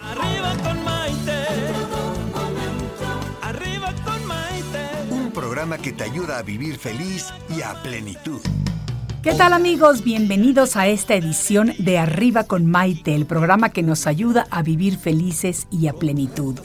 Arriba con Maite. Arriba con Maite. Un programa que te ayuda a vivir feliz y a plenitud. ¿Qué tal amigos? Bienvenidos a esta edición de Arriba con Maite, el programa que nos ayuda a vivir felices y a plenitud.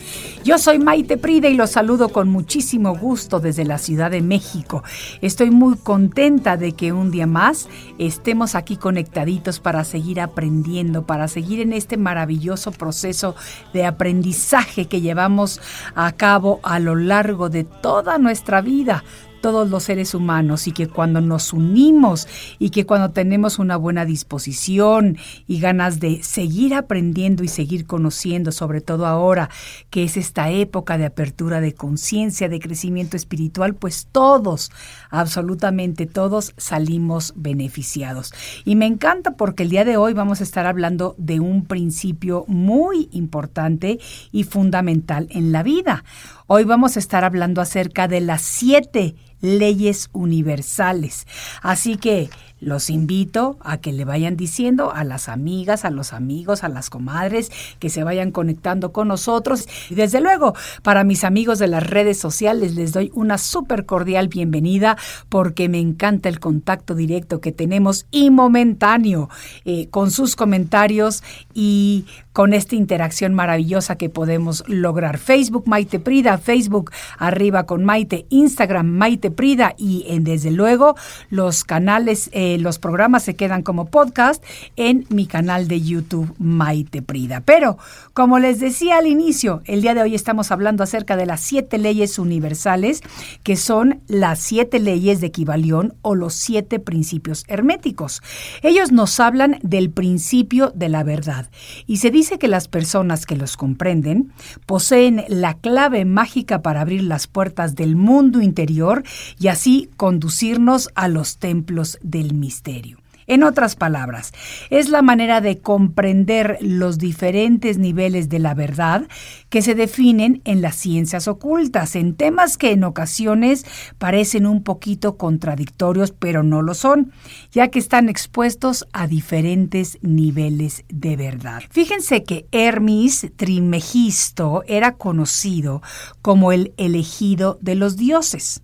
Yo soy Maite Prida y los saludo con muchísimo gusto desde la Ciudad de México. Estoy muy contenta de que un día más estemos aquí conectaditos para seguir aprendiendo, para seguir en este maravilloso proceso de aprendizaje que llevamos a cabo a lo largo de toda nuestra vida todos los seres humanos y que cuando nos unimos y que cuando tenemos una buena disposición y ganas de seguir aprendiendo y seguir conociendo, sobre todo ahora que es esta época de apertura de conciencia, de crecimiento espiritual, pues todos, absolutamente todos salimos beneficiados. Y me encanta porque el día de hoy vamos a estar hablando de un principio muy importante y fundamental en la vida. Hoy vamos a estar hablando acerca de las siete leyes universales. Así que los invito a que le vayan diciendo a las amigas, a los amigos, a las comadres, que se vayan conectando con nosotros. Y desde luego, para mis amigos de las redes sociales, les doy una súper cordial bienvenida porque me encanta el contacto directo que tenemos y momentáneo eh, con sus comentarios y con esta interacción maravillosa que podemos lograr. Facebook Maite Prida, Facebook arriba con Maite, Instagram Maite Prida y en, desde luego los canales, eh, los programas se quedan como podcast en mi canal de YouTube Maite Prida. Pero como les decía al inicio, el día de hoy estamos hablando acerca de las siete leyes universales que son las siete leyes de equivalión o los siete principios herméticos. Ellos nos hablan del principio de la verdad y se dice que las personas que los comprenden poseen la clave mágica para abrir las puertas del mundo interior y así conducirnos a los templos del misterio. En otras palabras, es la manera de comprender los diferentes niveles de la verdad que se definen en las ciencias ocultas, en temas que en ocasiones parecen un poquito contradictorios, pero no lo son, ya que están expuestos a diferentes niveles de verdad. Fíjense que Hermes Trimegisto era conocido como el elegido de los dioses.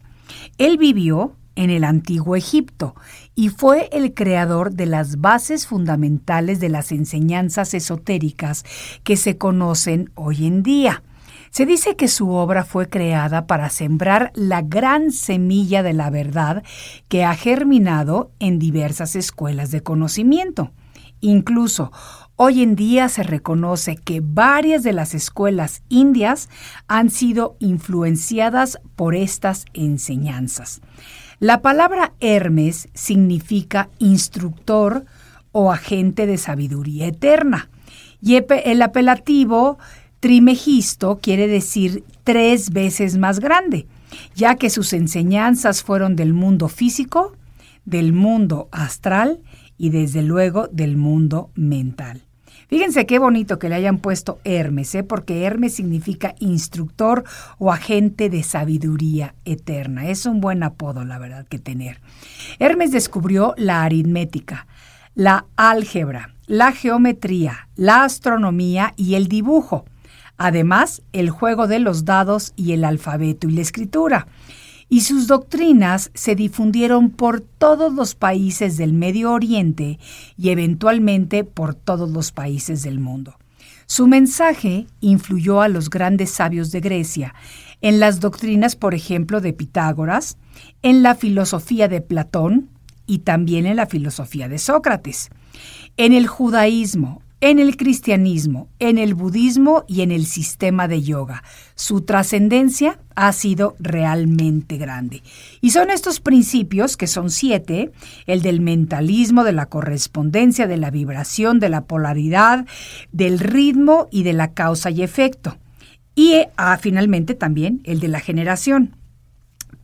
Él vivió en el antiguo Egipto y fue el creador de las bases fundamentales de las enseñanzas esotéricas que se conocen hoy en día. Se dice que su obra fue creada para sembrar la gran semilla de la verdad que ha germinado en diversas escuelas de conocimiento. Incluso hoy en día se reconoce que varias de las escuelas indias han sido influenciadas por estas enseñanzas. La palabra Hermes significa instructor o agente de sabiduría eterna. Y el apelativo Trimegisto quiere decir tres veces más grande, ya que sus enseñanzas fueron del mundo físico, del mundo astral y desde luego del mundo mental. Fíjense qué bonito que le hayan puesto Hermes, ¿eh? porque Hermes significa instructor o agente de sabiduría eterna. Es un buen apodo, la verdad, que tener. Hermes descubrió la aritmética, la álgebra, la geometría, la astronomía y el dibujo. Además, el juego de los dados y el alfabeto y la escritura y sus doctrinas se difundieron por todos los países del Medio Oriente y eventualmente por todos los países del mundo. Su mensaje influyó a los grandes sabios de Grecia, en las doctrinas, por ejemplo, de Pitágoras, en la filosofía de Platón y también en la filosofía de Sócrates. En el judaísmo, en el cristianismo, en el budismo y en el sistema de yoga. Su trascendencia ha sido realmente grande. Y son estos principios, que son siete, el del mentalismo, de la correspondencia, de la vibración, de la polaridad, del ritmo y de la causa y efecto. Y ah, finalmente también el de la generación.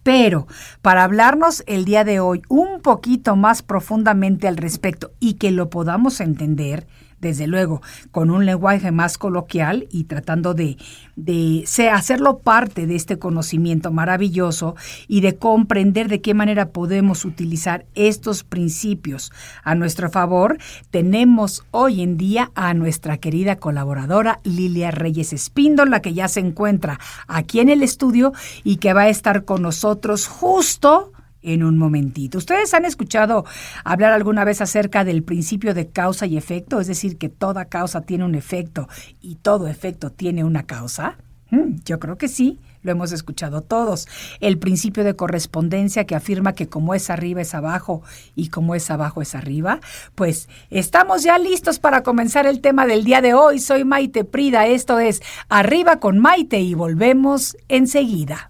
Pero para hablarnos el día de hoy un poquito más profundamente al respecto y que lo podamos entender, desde luego, con un lenguaje más coloquial y tratando de, de hacerlo parte de este conocimiento maravilloso y de comprender de qué manera podemos utilizar estos principios a nuestro favor, tenemos hoy en día a nuestra querida colaboradora Lilia Reyes Espíndola, que ya se encuentra aquí en el estudio y que va a estar con nosotros justo en un momentito. ¿Ustedes han escuchado hablar alguna vez acerca del principio de causa y efecto? Es decir, que toda causa tiene un efecto y todo efecto tiene una causa. Mm, yo creo que sí, lo hemos escuchado todos. El principio de correspondencia que afirma que como es arriba es abajo y como es abajo es arriba. Pues estamos ya listos para comenzar el tema del día de hoy. Soy Maite Prida, esto es Arriba con Maite y volvemos enseguida.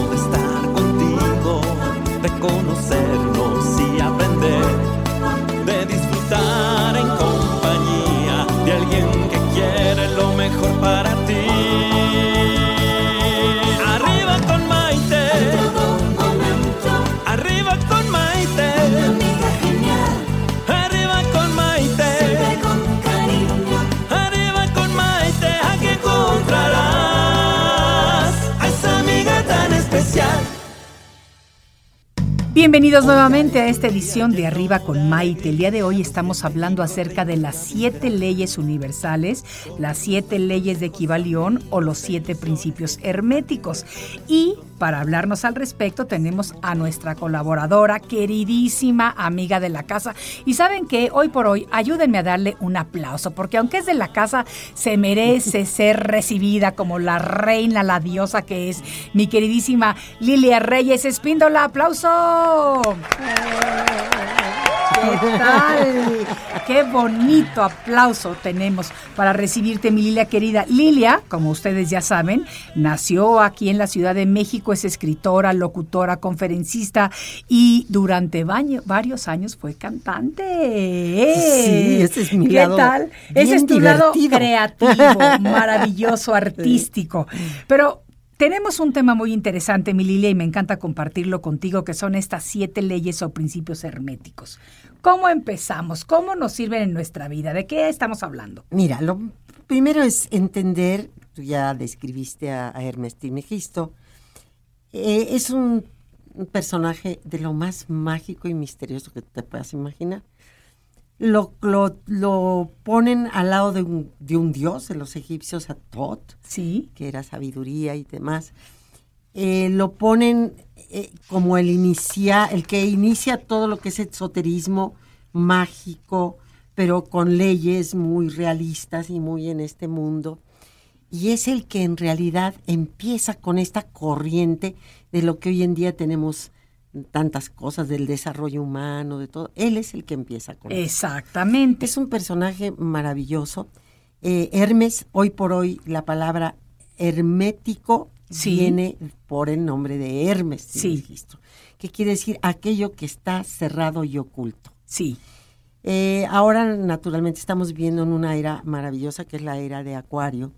conocernos y aprender, de disfrutar Bienvenidos nuevamente a esta edición de Arriba con Maite. El día de hoy estamos hablando acerca de las siete leyes universales, las siete leyes de Equivalión o los siete principios herméticos. Y para hablarnos al respecto tenemos a nuestra colaboradora, queridísima amiga de la casa. Y saben que hoy por hoy ayúdenme a darle un aplauso, porque aunque es de la casa, se merece ser recibida como la reina, la diosa que es mi queridísima Lilia Reyes Espíndola. ¡Aplauso! ¿Qué tal? Qué bonito aplauso tenemos para recibirte, mi Lilia querida. Lilia, como ustedes ya saben, nació aquí en la Ciudad de México, es escritora, locutora, conferencista y durante baño- varios años fue cantante. Sí, ese es mi ¿Qué lado tal? bien Ese es tu lado creativo, maravilloso, artístico. Pero tenemos un tema muy interesante, mi Lilia, y me encanta compartirlo contigo, que son estas siete leyes o principios herméticos. ¿Cómo empezamos? ¿Cómo nos sirven en nuestra vida? ¿De qué estamos hablando? Mira, lo primero es entender, tú ya describiste a, a Hermes Trismegisto, eh, es un, un personaje de lo más mágico y misterioso que te puedas imaginar. Lo, lo, lo ponen al lado de un, de un dios, de los egipcios, a Tot, Sí. que era sabiduría y demás. Eh, lo ponen eh, como el inicia, el que inicia todo lo que es esoterismo mágico, pero con leyes muy realistas y muy en este mundo. Y es el que en realidad empieza con esta corriente de lo que hoy en día tenemos tantas cosas del desarrollo humano, de todo. Él es el que empieza con eso. Exactamente. Es un personaje maravilloso. Eh, Hermes, hoy por hoy, la palabra hermético Sí. viene por el nombre de Hermes, Sí. Que quiere decir aquello que está cerrado y oculto. Sí. Eh, ahora, naturalmente, estamos viviendo en una era maravillosa que es la era de Acuario,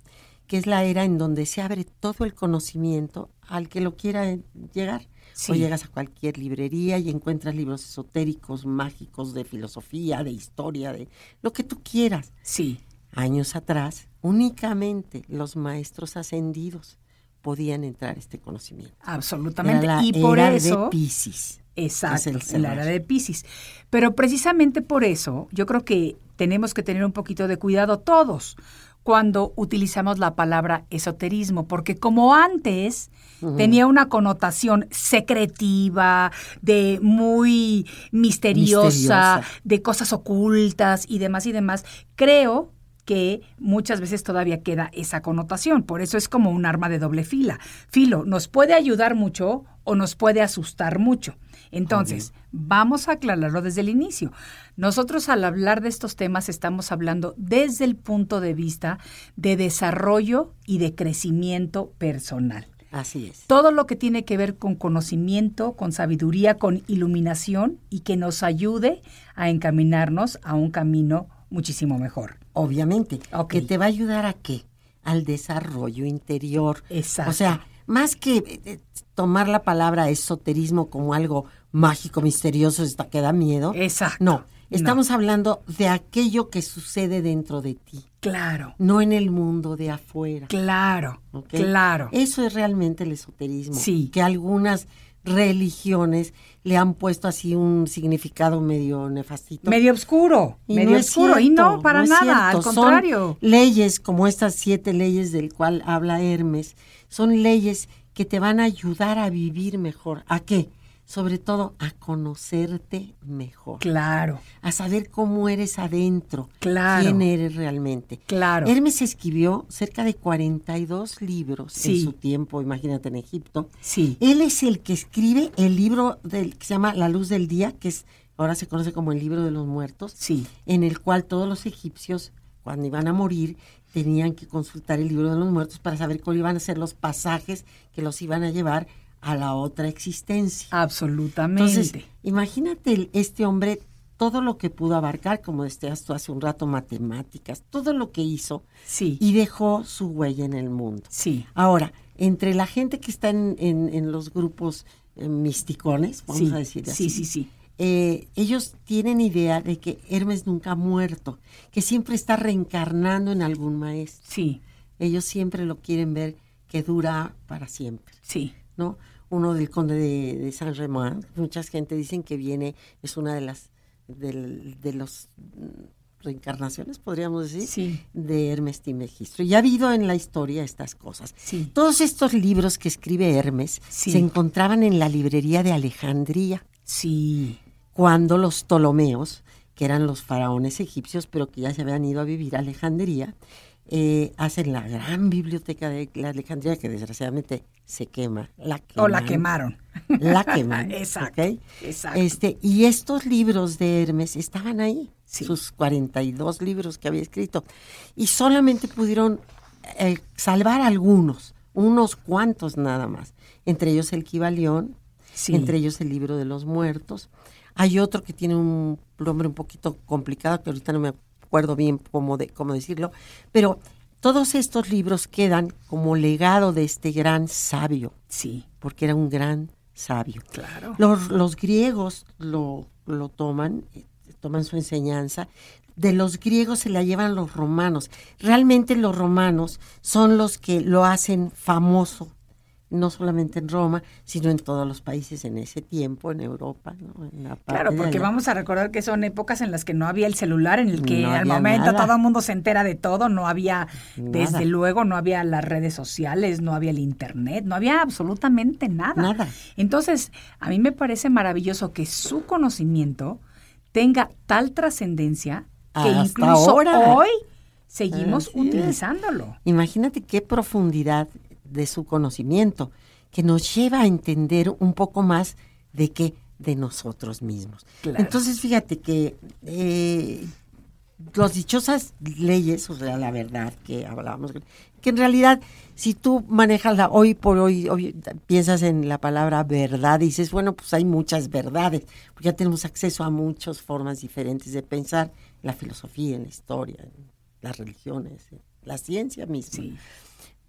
que es la era en donde se abre todo el conocimiento al que lo quiera llegar. Sí. O llegas a cualquier librería y encuentras libros esotéricos, mágicos, de filosofía, de historia, de lo que tú quieras. Sí. Años atrás, únicamente los maestros ascendidos podían entrar a este conocimiento. Absolutamente. Era la y por era eso. de Piscis. Exacto, Es el la era de Pisces. Pero precisamente por eso, yo creo que tenemos que tener un poquito de cuidado todos cuando utilizamos la palabra esoterismo, porque como antes tenía una connotación secretiva, de muy misteriosa, Misteriosa. de cosas ocultas y demás y demás, creo que muchas veces todavía queda esa connotación. Por eso es como un arma de doble fila. Filo, nos puede ayudar mucho o nos puede asustar mucho. Entonces, vamos a aclararlo desde el inicio. Nosotros al hablar de estos temas estamos hablando desde el punto de vista de desarrollo y de crecimiento personal. Así es. Todo lo que tiene que ver con conocimiento, con sabiduría, con iluminación y que nos ayude a encaminarnos a un camino muchísimo mejor. Obviamente. Ok. Que te va a ayudar a qué? Al desarrollo interior. Exacto. O sea, más que eh, eh, tomar la palabra esoterismo como algo mágico, misterioso, hasta que da miedo. Exacto. No, estamos hablando de aquello que sucede dentro de ti, Claro, no en el mundo de afuera. claro, claro. Eso es realmente el esoterismo. Sí. Que algunas religiones le han puesto así un significado medio nefastito. Medio oscuro, Y medio no oscuro. y no, para nada, al Son contrario. leyes como estas siete leyes del cual habla Hermes, son leyes que te van a ayudar a vivir mejor. ¿A qué? Sobre todo a conocerte mejor, Claro, a saber cómo eres adentro, Claro. quién eres realmente. claro. Hermes escribió cerca de 42 libros Sí. en su tiempo, imagínate en Egipto. Sí, Él es el que escribe el libro del, que se llama La Luz del Día, que es ahora se conoce como el libro de los muertos, sí, en el cual todos los egipcios, cuando iban a morir, tenían que consultar el libro de los muertos para saber cuáles iban a ser los pasajes que los iban a llevar a la otra existencia. absolutamente. Entonces, imagínate este hombre, todo lo que pudo abarcar, como decías tú hace un rato, matemáticas, todo lo que hizo sí, y dejó su huella en el mundo. sí, Ahora, entre la gente que está en, en- en los grupos eh, misticones, vamos sí, a decir así, sí, sí, sí. eh, ellos tienen idea de que Hermes nunca ha muerto, que siempre está reencarnando en algún maestro. Sí, Ellos siempre lo quieren ver que dura para siempre, sí, ¿no? Uno del conde de, de Saint Germain, mucha gente dicen que viene, es una de las de los mm, reencarnaciones, podríamos decir, Sí. de Hermes Trismegisto. Y ha habido en la historia estas cosas. Sí. Todos estos libros que escribe Hermes Sí. se encontraban en la librería de Alejandría sí, cuando los Ptolomeos, que eran los faraones egipcios, pero que ya se habían ido a vivir a Alejandría, eh, hacen la gran biblioteca de la Alejandría, que desgraciadamente se quema. La o la quemaron. La queman. Exacto. Este, y estos libros de Hermes estaban ahí, Sí. sus 42 libros que había escrito, y solamente pudieron eh, salvar algunos, unos cuantos nada más, entre ellos el Kibalión, Sí. entre ellos el libro de los muertos. Hay otro que tiene un nombre un poquito complicado, que ahorita no me acuerdo bien cómo, de, cómo decirlo, pero todos estos libros quedan como legado de este gran sabio, Sí, porque era un gran sabio. claro. Los, los griegos lo, lo toman, toman su enseñanza. De los griegos se la llevan los romanos. Realmente los romanos son los que lo hacen famoso, no solamente en Roma, sino en todos los países en ese tiempo, en Europa. ¿no? En la parte Claro, porque vamos a recordar que son épocas en las que no había el celular, en el que No al momento nada. todo el mundo se entera de todo, no había, Nada. desde luego, no había las redes sociales, no había el internet, no había absolutamente nada. Nada. Entonces, a mí me parece maravilloso que su conocimiento tenga tal trascendencia que Hasta incluso ahora. hoy seguimos es. utilizándolo. Imagínate qué profundidad de su conocimiento, que nos lleva a entender un poco más de qué de nosotros mismos. Claro. Entonces, fíjate que eh, las dichosas leyes, o sea, la verdad que hablábamos, que en realidad, si tú manejas la hoy por hoy, hoy piensas en la palabra verdad, y dices, bueno, pues hay muchas verdades, porque ya tenemos acceso a muchas formas diferentes de pensar, en la filosofía, en la historia, en las religiones, en la ciencia misma Sí,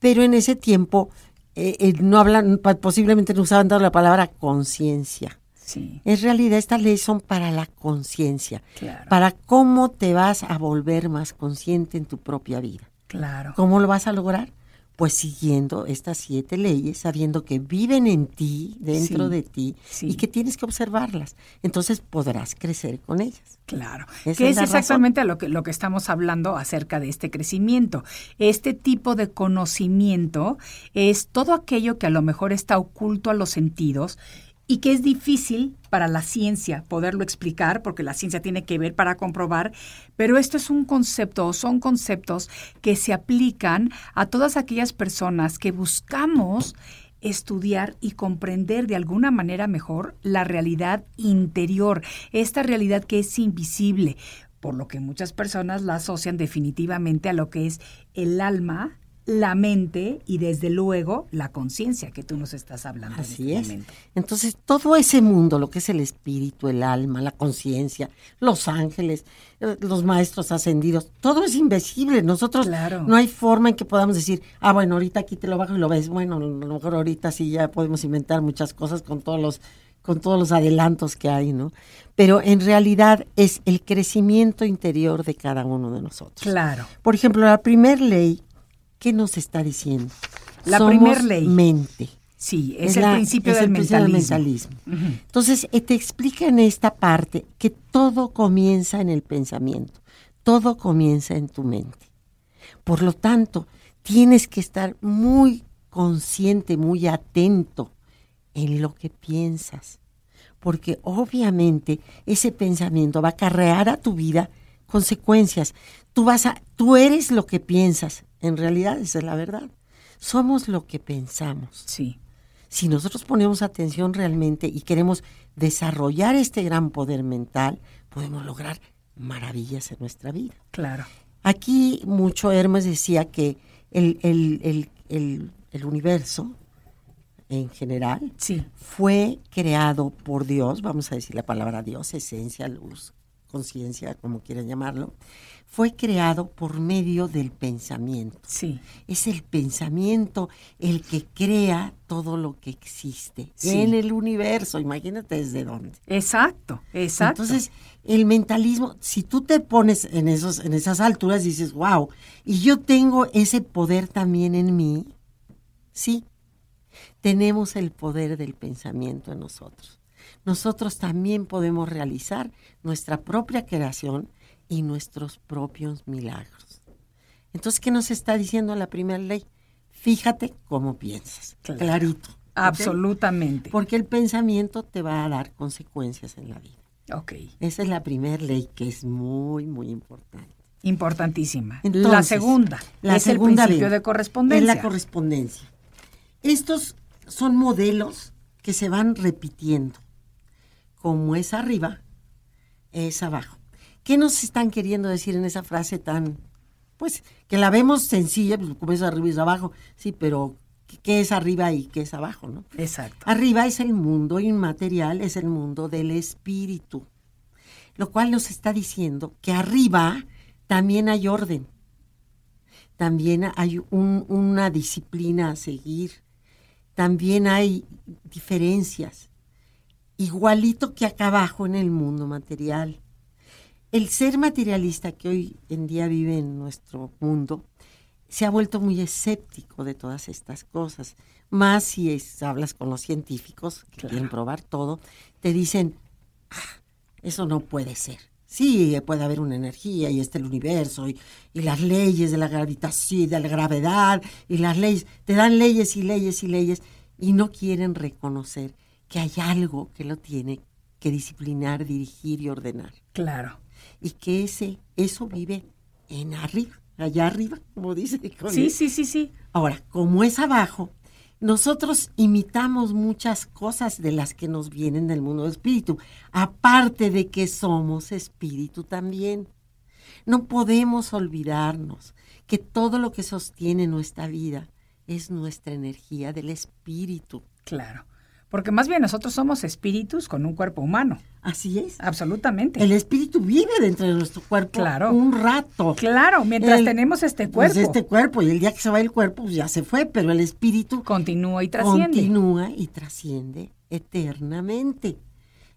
pero en ese tiempo eh, eh, no hablan, posiblemente no usaban tanto la palabra conciencia. sí, En realidad estas leyes son para la conciencia, claro, para cómo te vas a volver más consciente en tu propia vida. claro. ¿Cómo lo vas a lograr? Pues siguiendo estas siete leyes, sabiendo que viven en ti, dentro Sí, de ti, sí. y que tienes que observarlas. Entonces podrás crecer con ellas. Claro, Esa que es es exactamente a lo que, lo que estamos hablando acerca de este crecimiento. Este tipo de conocimiento es todo aquello que a lo mejor está oculto a los sentidos y que es difícil para la ciencia poderlo explicar, porque la ciencia tiene que ver para comprobar, pero esto es un concepto o son conceptos que se aplican a todas aquellas personas que buscamos estudiar y comprender de alguna manera mejor la realidad interior, esta realidad que es invisible, por lo que muchas personas la asocian definitivamente a lo que es el alma, la mente y desde luego la conciencia que tú nos estás hablando Así en es. este momento. Entonces, todo ese mundo, lo que es el espíritu, el alma, la conciencia, los ángeles, eh, los maestros ascendidos, todo es invisible. Nosotros Claro. no hay forma en que podamos decir, ah, bueno, ahorita aquí te lo bajo y lo ves. Bueno, a lo mejor ahorita sí ya podemos inventar muchas cosas con todos los con todos los adelantos que hay, ¿no? Pero en realidad es el crecimiento interior de cada uno de nosotros. Claro. Por ejemplo, la primer ley, ¿qué nos está diciendo? La Somos primer ley. mente. Sí, es, el la- principio es del el mentalismo. Entonces, eh, te explica en esta parte que todo comienza en el pensamiento, todo comienza en tu mente. Por lo tanto, tienes que estar muy consciente, muy atento en lo que piensas, porque obviamente ese pensamiento va a acarrear a tu vida consecuencias. Tú vas a, tú eres lo que piensas. En realidad, esa es la verdad. Somos lo que pensamos Sí, si nosotros ponemos atención realmente y queremos desarrollar este gran poder mental, podemos lograr maravillas en nuestra vida. claro. Aquí mucho Hermes decía que el, el- el- el- el universo en general Sí, fue creado por Dios, vamos a decir la palabra Dios, esencia, luz, conciencia, como quieran llamarlo, fue creado por medio del pensamiento. sí, Es el pensamiento el que crea todo lo que existe Sí. en el universo. Imagínate desde dónde. exacto, exacto. Entonces, el mentalismo, si tú te pones en, esos, en esas alturas, dices, wow, y yo tengo ese poder también en mí, sí, tenemos el poder del pensamiento en nosotros. Nosotros también podemos realizar nuestra propia creación y nuestros propios milagros. Entonces, ¿qué nos está diciendo la primera ley? Fíjate cómo piensas. Claro. Clarito. Absolutamente. Porque el pensamiento te va a dar consecuencias en la vida. Ok, Esa es la primera ley que es muy, muy importante. importantísima. la segunda la es segunda el principio de correspondencia. Es la correspondencia. Estos son modelos que se van repitiendo. Como es arriba, es abajo. ¿Qué nos están queriendo decir en esa frase tan, pues, que la vemos sencilla, pues, como es arriba y es abajo? Sí, pero ¿qué- ¿qué es arriba y qué es abajo, no? Exacto. Arriba es el mundo inmaterial, es el mundo del espíritu. Lo cual nos está diciendo que arriba también hay orden. También hay un- una disciplina a seguir. También hay diferencias. Igualito que acá abajo en el mundo material. El ser materialista que hoy en día vive en nuestro mundo se ha vuelto muy escéptico de todas estas cosas. Más si es- hablas con los científicos que quieren probar todo, te dicen, "Ah, eso no puede ser. Sí, puede haber una energía y está el universo y, y las leyes de la gravitación, de la gravedad y las leyes, te dan leyes y leyes y leyes y no quieren reconocer que hay algo que lo tiene que disciplinar, dirigir y ordenar Claro. y que ese eso vive en arriba, allá arriba, como dice. con Sí, él. sí, sí, sí. Ahora, como es abajo, nosotros imitamos muchas cosas de las que nos vienen del mundo del espíritu, aparte de que somos espíritu también. No podemos olvidarnos que todo lo que sostiene nuestra vida es nuestra energía del espíritu. Claro. Porque más bien nosotros somos espíritus con un cuerpo humano. Así es. Absolutamente. El espíritu vive dentro de nuestro cuerpo Claro. un rato. Claro, mientras El- tenemos este pues, cuerpo. este cuerpo, y el día que se va el cuerpo, pues ya se fue, pero el espíritu Continúa y trasciende. continúa y trasciende eternamente.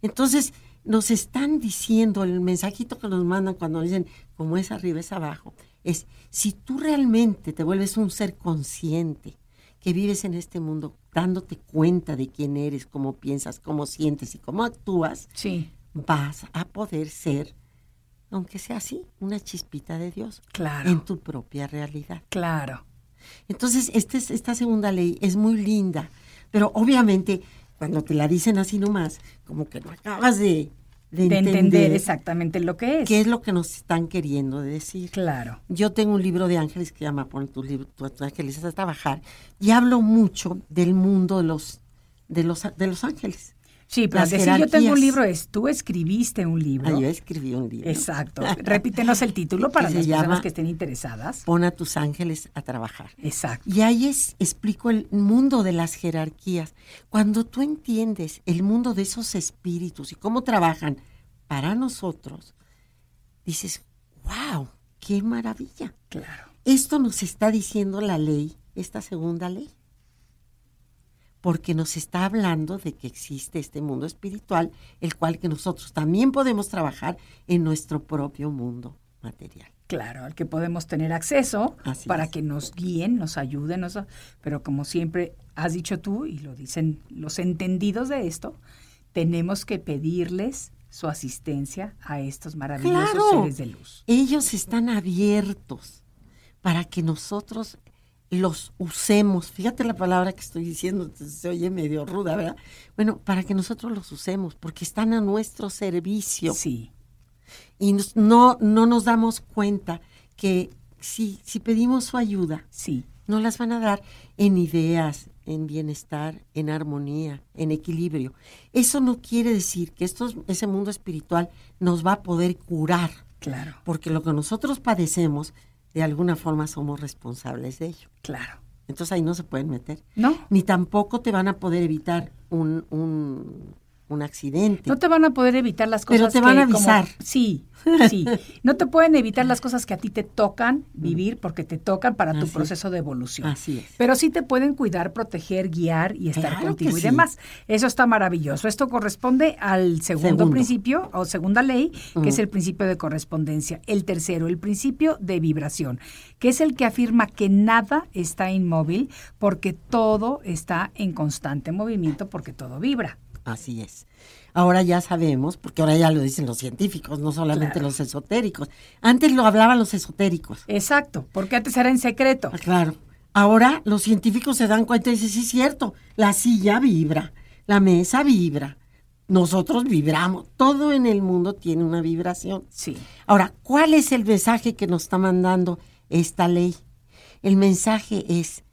Entonces, nos están diciendo el mensajito que nos mandan cuando dicen, como es arriba es abajo, es si tú realmente te vuelves un ser consciente, que vives en este mundo dándote cuenta de quién eres, cómo piensas, cómo sientes y cómo actúas, Sí, vas a poder ser, aunque sea así, una chispita de Dios claro. en tu propia realidad. Claro. Entonces, este es- esta segunda ley es muy linda, pero obviamente cuando te la dicen así nomás, como que no acabas de, de De entender, exactamente lo que es. qué es lo que nos están queriendo decir. Claro. Yo tengo un libro de ángeles que llama Pon tus libros, tus ángeles a trabajar y hablo mucho del mundo de los de los de los ángeles. Sí, pero decir yo tengo un libro es, tú escribiste un libro. Ah, yo escribí un libro. Exacto. Repítenos el título para Que las personas que estén interesadas. Pon a tus ángeles a trabajar. Exacto. Y ahí es, explico el mundo de las jerarquías. Cuando tú entiendes el mundo de esos espíritus y cómo trabajan para nosotros, dices, wow, qué maravilla. Claro. Esto nos está diciendo la ley, esta segunda ley. Porque nos está hablando de que existe este mundo espiritual, el cual que nosotros también podemos trabajar en nuestro propio mundo material. Claro, al que podemos tener acceso Así para es. que nos guíen, nos ayuden, nos- pero como siempre has dicho tú y lo dicen los entendidos de esto, tenemos que pedirles su asistencia a estos maravillosos Claro. seres de luz. Ellos están abiertos para que nosotros los usemos. Fíjate la palabra que estoy diciendo, se oye medio ruda, ¿verdad? Bueno, para que nosotros los usemos, porque están a nuestro servicio. Sí, Y no, no nos damos cuenta que si, si pedimos su ayuda, sí, nos las van a dar en ideas, en bienestar, en armonía, en equilibrio. Eso no quiere decir que estos, ese mundo espiritual nos va a poder curar, claro, porque lo que nosotros padecemos, de alguna forma somos responsables de ello. claro. Entonces ahí no se pueden meter. ¿No? Ni tampoco te van a poder evitar un, un, un accidente. No te van a poder evitar las cosas Pero te van a que como- avisar. sí, sí. No te pueden evitar las cosas que a ti te tocan vivir porque te tocan para tu Así proceso de evolución. Así es. Pero sí te pueden cuidar, proteger, guiar y estar Claro contigo y demás. Eso está maravilloso. Esto corresponde al segundo, Segundo. principio o segunda ley, que es el principio de correspondencia. El tercero, el principio de vibración, que es el que afirma que nada está inmóvil porque todo está en constante movimiento porque todo vibra. Así es. Ahora ya sabemos, porque ahora ya lo dicen los científicos, no solamente Claro. los esotéricos. Antes lo hablaban los esotéricos. Exacto, porque antes era en secreto. Ah, Claro. Ahora los científicos se dan cuenta y dicen, sí es cierto, la silla vibra, la mesa vibra, nosotros vibramos, todo en el mundo tiene una vibración. Sí, Ahora, ¿cuál es el mensaje que nos está mandando esta ley? El mensaje es,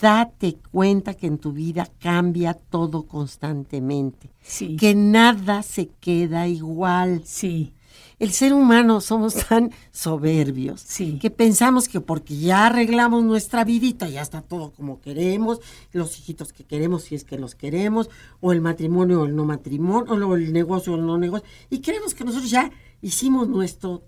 date cuenta que en tu vida cambia todo constantemente, sí, que nada se queda igual. sí, El ser humano somos tan soberbios Sí. que pensamos que porque ya arreglamos nuestra vidita, ya está todo como queremos, los hijitos que queremos si es que los queremos, o el matrimonio o el no matrimonio, o el negocio o el no negocio, y creemos que nosotros ya hicimos nuestro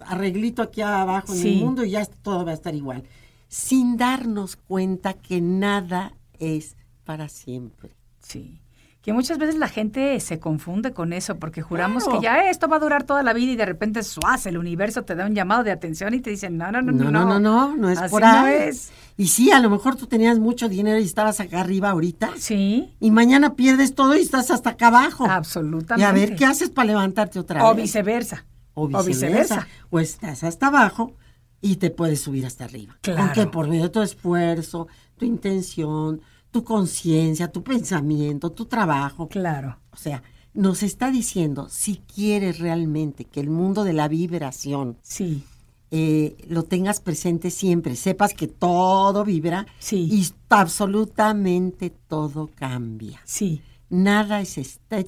arreglito aquí abajo en el mundo y ya todo va a estar igual, sin darnos cuenta que nada es para siempre. sí. Que muchas veces la gente se confunde con eso porque juramos Claro. que ya esto va a durar toda la vida y de repente suaz, el universo te da un llamado de atención y te dicen, no, no, no, No, no, no, no, no es Así por no ahí. es. Y sí, a lo mejor tú tenías mucho dinero y estabas acá arriba ahorita. Sí, Y mañana pierdes todo y estás hasta acá abajo. absolutamente. Y a ver qué haces para levantarte otra O vez. viceversa. O viceversa. O estás hasta abajo y te puedes subir hasta arriba. Claro. Aunque por medio de tu esfuerzo, tu intención, tu conciencia, tu pensamiento, tu trabajo. Claro. O sea, nos está diciendo, si quieres realmente que el mundo de la vibración Sí, eh, lo tengas presente siempre, sepas que todo vibra Sí. y absolutamente todo cambia. sí, Nada es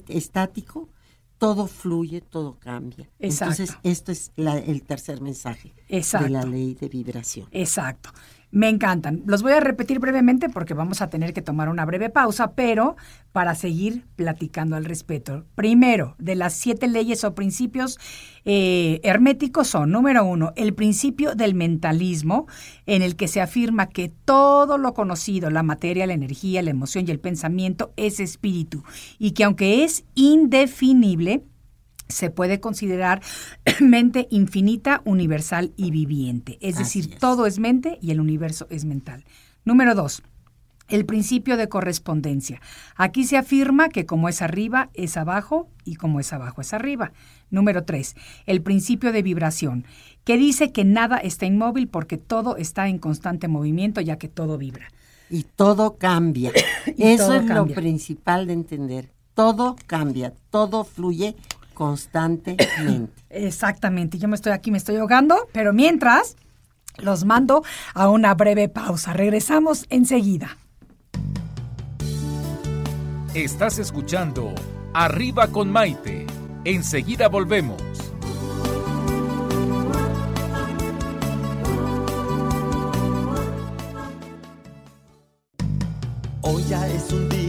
estático, todo fluye, todo cambia. Exacto. Entonces, esto es la- el tercer mensaje Exacto. de la ley de vibración. exacto. Me encantan. Los voy a repetir brevemente porque vamos a tener que tomar una breve pausa, pero para seguir platicando al respecto. Primero, de las siete leyes o principios eh, herméticos son, número uno, el principio del mentalismo, en el que se afirma que todo lo conocido, la materia, la energía, la emoción y el pensamiento, es espíritu, y que aunque es indefinible, se puede considerar mente infinita, universal y viviente. Es Así decir, es. todo es mente y el universo es mental. Número dos. El principio de correspondencia. Aquí se afirma que como es arriba, es abajo y como es abajo, es arriba. Número tres. El principio de vibración, que dice que nada está inmóvil porque todo está en constante movimiento ya que todo vibra. Y todo cambia. Y Eso todo es cambia. lo principal de entender. Todo cambia, todo fluye constantemente. Exactamente, yo me estoy aquí, me estoy ahogando, pero mientras los mando a una breve pausa. Regresamos enseguida. Estás escuchando Arriba con Maite. Enseguida volvemos. Hoy ya es un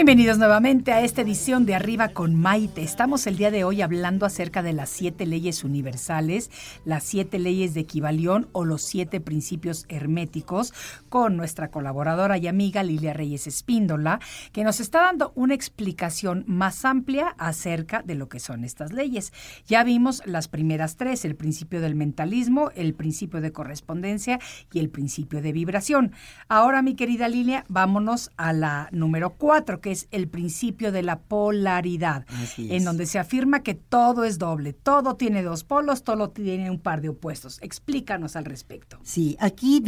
Bienvenidos nuevamente a esta edición de Arriba con Maite. Estamos el día de hoy hablando acerca de las siete leyes universales, las siete leyes de equivalión o los siete principios herméticos con nuestra colaboradora y amiga Lilia Reyes Espíndola, que nos está dando una explicación más amplia acerca de lo que son estas leyes. Ya vimos las primeras tres, el principio del mentalismo, el principio de correspondencia y el principio de vibración. Ahora, mi querida Lilia, vámonos a la número cuatro, que es el principio de la polaridad, Así es. en donde se afirma que todo es doble, todo tiene dos polos, todo tiene un par de opuestos. Explícanos al respecto. Sí, aquí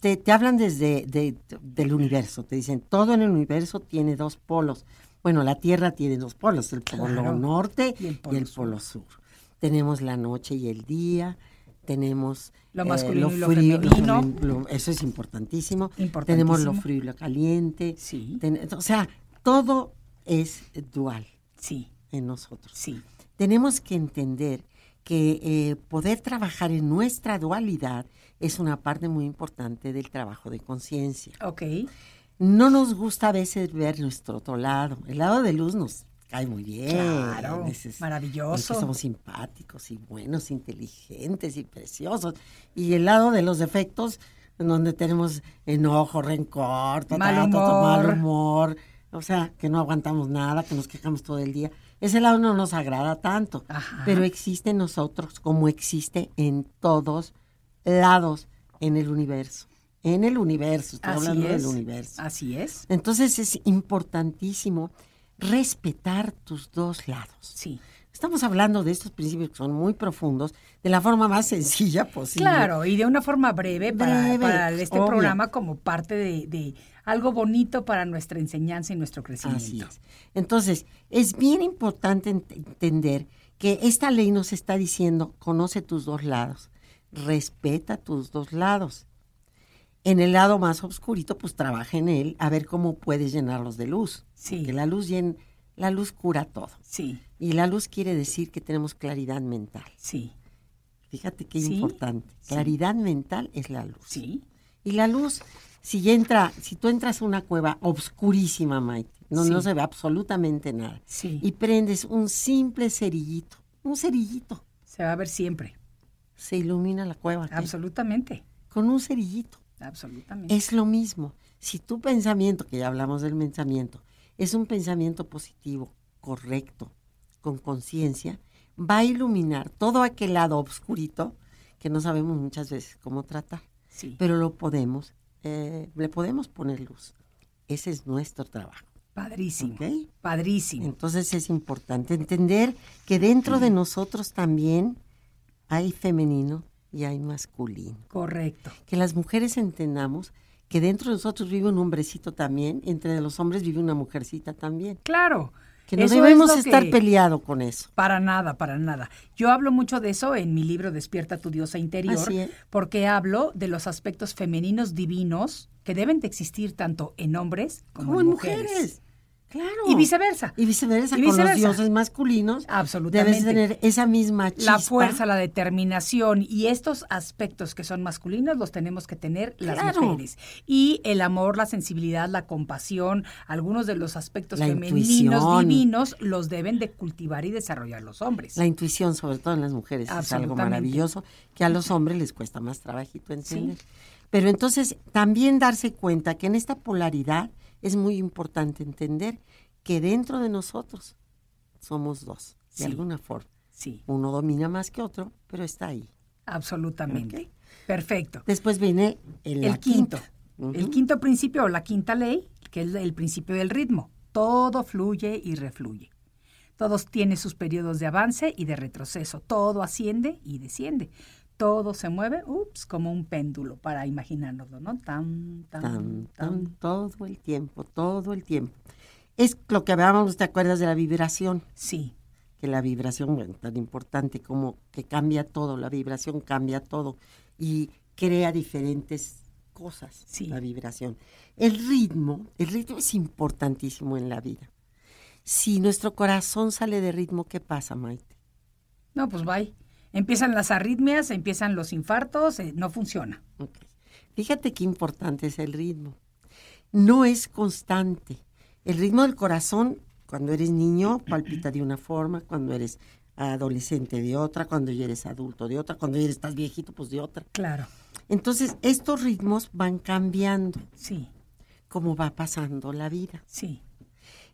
te, te hablan desde de- del universo, te dicen, todo en el universo tiene dos polos. Bueno, la Tierra tiene dos polos, el polo Claro. norte Y y el polo sur. Tenemos la noche y el día, tenemos eh, Lo masculino y lo frío, femenino. lo- eso es importantísimo. Importantísimo. Tenemos lo frío y lo caliente. Sí. Ten- o sea, todo es dual Sí, en nosotros sí, tenemos que entender que eh, poder trabajar en nuestra dualidad es una parte muy importante del trabajo de conciencia. ok. No nos gusta a veces ver nuestro otro lado. El lado de luz nos cae muy bien. Claro, Ese es- maravilloso. somos simpáticos y buenos, inteligentes y preciosos. Y el lado de los defectos, en donde tenemos enojo, rencor, Mal humor. mal humor. O sea, que no aguantamos nada, que nos quejamos todo el día. Ese lado no nos agrada tanto. Ajá. Pero existe en nosotros como existe en todos lados en el universo. En el universo, estoy Así hablando es. del universo. Así es. Entonces es importantísimo respetar tus dos lados. Sí. Estamos hablando de estos principios que son muy profundos, de la forma más sencilla posible. Claro, y de una forma breve para, Breve, para este obvio. programa como parte de, de algo bonito para nuestra enseñanza y nuestro crecimiento. Así es. Entonces, es bien importante ent- entender que esta ley nos está diciendo, conoce tus dos lados, respeta tus dos lados. En el lado más oscurito, pues trabaja en él a ver cómo puedes llenarlos de luz. Sí. Porque la luz, llen- la luz cura todo. Sí, Y la luz quiere decir que tenemos claridad mental. sí, Fíjate qué Sí, importante. sí. Claridad mental es la luz. sí. Y la luz, si entra, si tú entras a una cueva obscurísima, Maite, no, Sí. no se ve absolutamente nada. Sí. Y prendes un simple cerillito, un cerillito, Se va a ver siempre. se ilumina la cueva. ¿qué? Absolutamente. Con un cerillito. Absolutamente. Es lo mismo. Si tu pensamiento, que ya hablamos del pensamiento, es un pensamiento positivo, correcto, con conciencia, va a iluminar todo aquel lado obscurito que no sabemos muchas veces cómo tratar. Sí. Pero lo podemos, eh, le podemos poner luz. Ese es nuestro trabajo. Padrísimo. ¿ok? Padrísimo. Entonces es importante entender que dentro de nosotros también hay femenino y hay masculino. Correcto. Que las mujeres entendamos que dentro de nosotros vive un hombrecito también, entre los hombres vive una mujercita también. Claro. Que no Eso debemos estar que- peleado con eso. Para nada, para nada. Yo hablo mucho de eso en mi libro Despierta tu diosa interior, Así es. porque hablo de los aspectos femeninos divinos que deben de existir tanto en hombres como, Como en en mujeres. mujeres. Claro. Y viceversa. Y viceversa, Y con los dioses masculinos. Absolutamente. Debes tener esa misma chispa. La fuerza, la determinación y estos aspectos que son masculinos los tenemos que tener las mujeres. Y el amor, la sensibilidad, la compasión, algunos de los aspectos La femeninos intuición. divinos los deben de cultivar y desarrollar los hombres. La intuición, sobre todo en las mujeres, es algo maravilloso que a los hombres les cuesta más trabajito entender. Pero entonces también darse cuenta que en esta polaridad es muy importante entender que dentro de nosotros somos dos, de Sí. alguna forma. Sí, Uno domina más que otro, pero está ahí. absolutamente. Perfecto. Después viene el, quinto. El quinto principio o la quinta ley, que es el principio del ritmo. Todo fluye y refluye. Todos tienen sus periodos de avance y de retroceso. Todo asciende y desciende. Todo se mueve, ups, como un péndulo, para imaginárnoslo, ¿no? Tan, tan, Tan, todo el tiempo, todo el tiempo. Es lo que hablábamos, ¿te acuerdas de la vibración? Sí, que la vibración, bueno, tan importante como que cambia todo, la vibración cambia todo y crea diferentes cosas, Sí. la vibración. El ritmo, el ritmo es importantísimo en la vida. Si nuestro corazón sale de ritmo, ¿qué pasa, Maite? no, pues bye. Empiezan las arritmias, empiezan los infartos, eh, no funciona. Ok. Fíjate qué importante es el ritmo. No es constante. El ritmo del corazón, cuando eres niño, palpita de una forma, cuando eres adolescente de otra, cuando ya eres adulto de otra, cuando ya estás viejito, pues de otra. Claro, Entonces, estos ritmos van cambiando sí, como va pasando la vida. sí,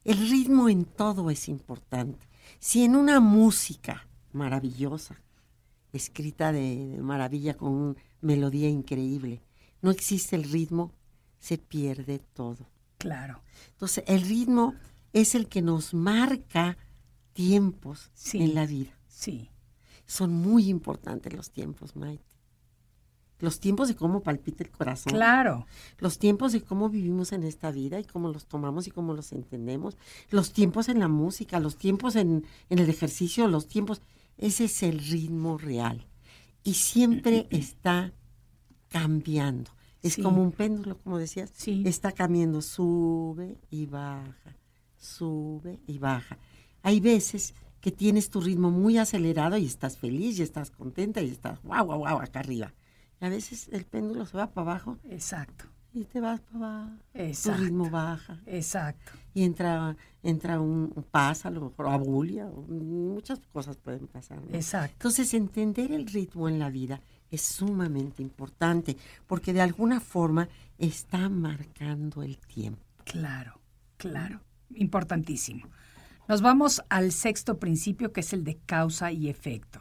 El ritmo en todo es importante. Si en una música maravillosa, escrita de, de maravilla con una melodía increíble, no existe el ritmo, se pierde todo. claro. Entonces, el ritmo es el que nos marca tiempos Sí. en la vida. Sí, Son muy importantes los tiempos, Maite. Los tiempos de cómo palpita el corazón. claro. Los tiempos de cómo vivimos en esta vida y cómo los tomamos y cómo los entendemos. Los tiempos en la música, los tiempos en, en el ejercicio, los tiempos. Ese es el ritmo real. Y siempre está cambiando. Es Sí. como un péndulo, como decías. Sí. Está cambiando, sube y baja, sube y baja. Hay veces que tienes tu ritmo muy acelerado y estás feliz y estás contenta y estás guau, guau, guau, acá arriba. Y a veces el péndulo se va para abajo Exacto, y te vas para abajo. Exacto. Tu ritmo baja. exacto. Y entra, entra un, un pasa, a lo mejor abulia, muchas cosas pueden pasar. ¿no? Exacto. Entonces, entender el ritmo en la vida es sumamente importante, porque de alguna forma está marcando el tiempo. Claro, claro. Importantísimo. Nos vamos al sexto principio, que es el de causa y efecto.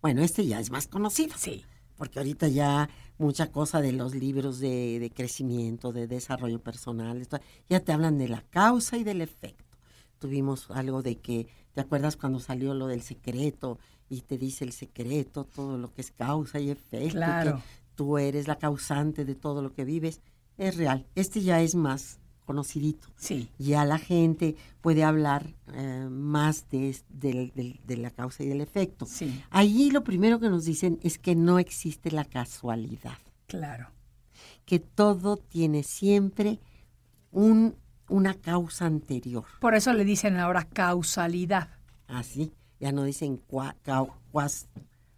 Bueno, este ya es más conocido. Sí, porque ahorita ya mucha cosa de los libros de, de crecimiento, de desarrollo personal, esto, ya te hablan de la causa y del efecto. Tuvimos algo de que, ¿te acuerdas cuando salió lo del secreto y te dice el secreto, todo lo que es causa y efecto? Claro. Que tú eres la causante de todo lo que vives. Es real. Este ya es más conocidito. sí, Ya la gente puede hablar eh, más de, del- del- de la causa y del efecto. sí, Allí lo primero que nos dicen es que no existe la casualidad, claro. que todo tiene siempre un, una causa anterior. Por eso le dicen ahora causalidad. Así, ya no dicen cua- cau- cuas-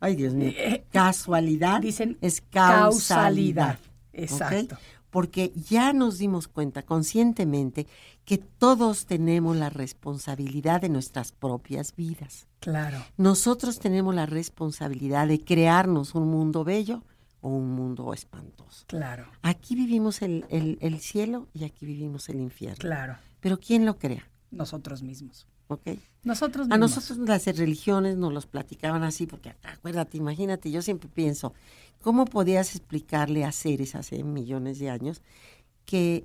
ay Dios mío, casualidad, Dicen es causalidad. causalidad. Exacto. Porque ya nos dimos cuenta conscientemente que todos tenemos la responsabilidad de nuestras propias vidas. Claro, Nosotros tenemos la responsabilidad de crearnos un mundo bello o un mundo espantoso. claro, Aquí vivimos el, el- el cielo y aquí vivimos el infierno. claro. Pero ¿quién lo crea? Nosotros mismos. ¿Ok? Nosotros A nosotros las religiones nos los platicaban así, porque acuérdate, imagínate, yo siempre pienso, ¿cómo podías explicarle a seres hace millones de años que,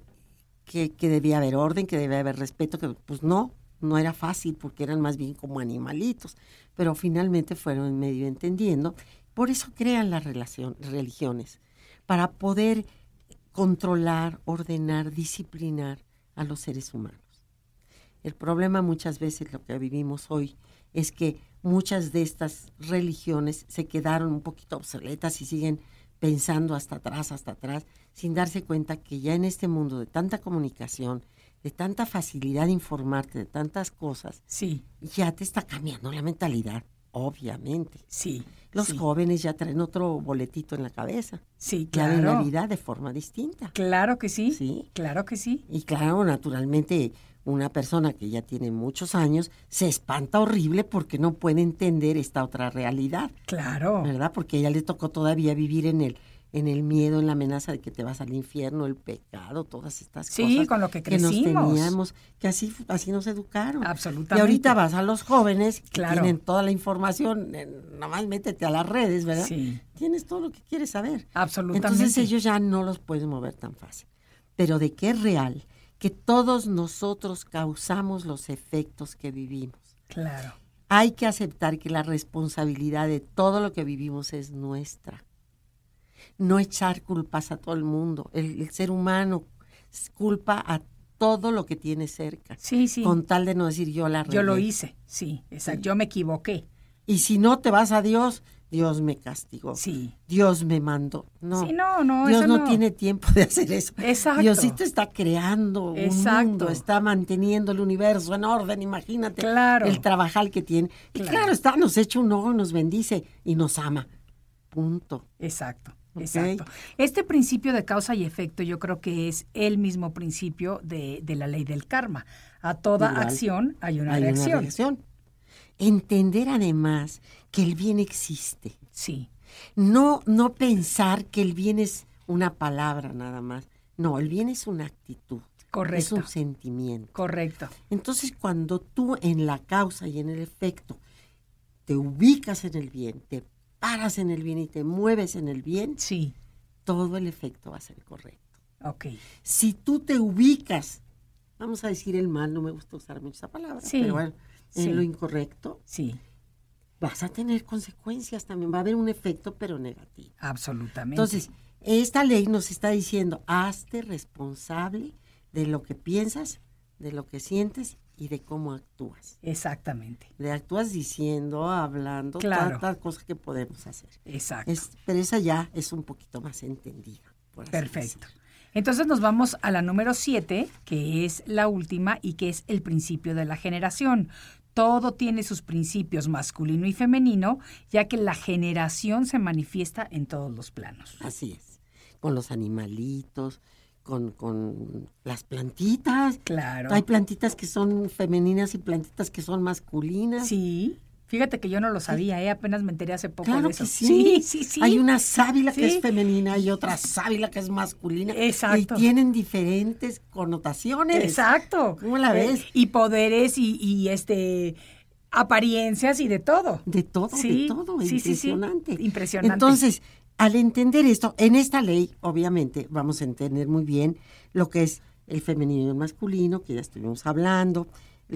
que, que debía haber orden, que debía haber respeto? Que pues no, no era fácil porque eran más bien como animalitos, pero finalmente fueron medio entendiendo. Por eso crean las relación- religiones, para poder controlar, ordenar, disciplinar a los seres humanos. El problema muchas veces lo que vivimos hoy es que muchas de estas religiones se quedaron un poquito obsoletas y siguen pensando hasta atrás, hasta atrás, sin darse cuenta que ya en este mundo de tanta comunicación, de tanta facilidad de informarte de tantas cosas, Sí, ya te está cambiando la mentalidad, obviamente. sí. Los sí, jóvenes ya traen otro boletito en la cabeza. Sí, Ya ven la claro. vida de forma distinta. Claro que sí. Sí. Claro que sí. Y claro, naturalmente, una persona que ya tiene muchos años se espanta horrible porque no puede entender esta otra realidad, Claro. ¿verdad? Porque a ella le tocó todavía vivir en el en el miedo, en la amenaza de que te vas al infierno, el pecado, todas estas Sí, cosas con lo que nos crecimos. teníamos, que así así nos educaron. Absolutamente. Y ahorita vas a los jóvenes que Claro. tienen toda la información, eh, nomás métete a las redes, ¿verdad? Sí. Tienes todo lo que quieres saber. Absolutamente. Entonces ellos ya no los puedes mover tan fácil. Pero de qué es real que todos nosotros causamos los efectos que vivimos. Claro. Hay que aceptar que la responsabilidad de todo lo que vivimos es nuestra. No echar culpas a todo el mundo. El, el ser humano culpa a todo lo que tiene cerca. Sí, sí. Con tal de no decir yo la Yo lo regué". hice. Sí, exacto. Yo me equivoqué. Y si no te vas a Dios, Dios me castigó. Sí. Dios me mandó. No. Sí, no, no, Dios no, no. tiene tiempo de hacer eso. Exacto. Diosito está creando Exacto. un mundo, está manteniendo el universo en orden, imagínate Claro. el trabajar que tiene. Y Claro. claro, está, nos echa un ojo, nos bendice y nos ama. Punto. Exacto. Exacto. Este principio de causa y efecto yo creo que es el mismo principio de, de la ley del karma. A toda Igual. acción hay una Hay reacción. una reacción. Entender además que el bien existe. Sí, No, no pensar que el bien es una palabra nada más. No, el bien es una actitud. Es correcto. un sentimiento. Correcto. Entonces, cuando tú en la causa y en el efecto te ubicas en el bien, te paras en el bien y te mueves en el bien, Sí. todo el efecto va a ser correcto. Ok. Si tú te ubicas, vamos a decir el mal, no me gusta usar mucho esa palabra, Sí, pero bueno, sí. en lo incorrecto, Sí. Vas a tener consecuencias también, va a haber un efecto, pero negativo. Absolutamente. Entonces, esta ley nos está diciendo, hazte responsable de lo que piensas, de lo que sientes y de cómo actúas. Exactamente. Le actúas diciendo, hablando, Claro. tantas cosas que podemos hacer. Exacto. Es, pero esa ya es un poquito más entendida. Perfecto. Entonces nos vamos a la número 7, que es la última y que es el principio de la generación. Todo tiene sus principios masculino y femenino, ya que la generación se manifiesta en todos los planos. Así es. Con los animalitos, con, con las plantitas. Claro. Hay plantitas que son femeninas y plantitas que son masculinas. Sí. Fíjate que yo no lo sabía, ¿eh? apenas me enteré hace poco Claro de eso. que sí. Sí, sí, sí. Hay una sábila que es femenina y otra sábila que es masculina. Exacto. Y tienen diferentes connotaciones. Exacto. ¿Cómo la Eh, ves? y poderes y, y, este apariencias y de todo. De todo, Sí, de todo. sí, sí, sí. Impresionante. Impresionante. Entonces, al entender esto, en esta ley, obviamente, vamos a entender muy bien lo que es el femenino y el masculino, que ya estuvimos hablando,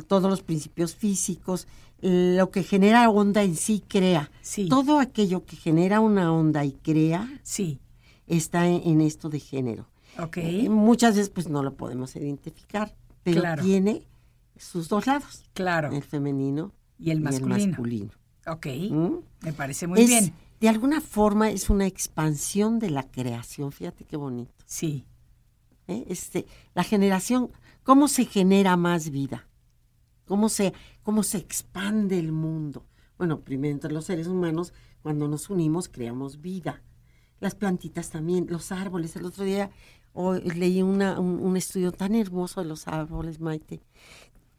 todos los principios físicos, lo que genera onda en sí crea. Sí. Todo aquello que genera una onda y crea Sí. está en, en esto de género. Ok. Eh, muchas veces pues no lo podemos identificar, pero Claro. tiene sus dos lados, Claro. el femenino Y el masculino. masculino. Ok. ¿Mm? Me parece muy Es- bien. De alguna forma es una expansión de la creación, fíjate qué bonito. Sí. ¿eh? Este, la generación, ¿cómo se genera más vida? ¿Cómo se, ¿Cómo se expande el mundo? Bueno, primero entre los seres humanos, cuando nos unimos, creamos vida. Las plantitas también, los árboles. El otro día hoy leí una- un, un estudio tan hermoso de los árboles, Maite.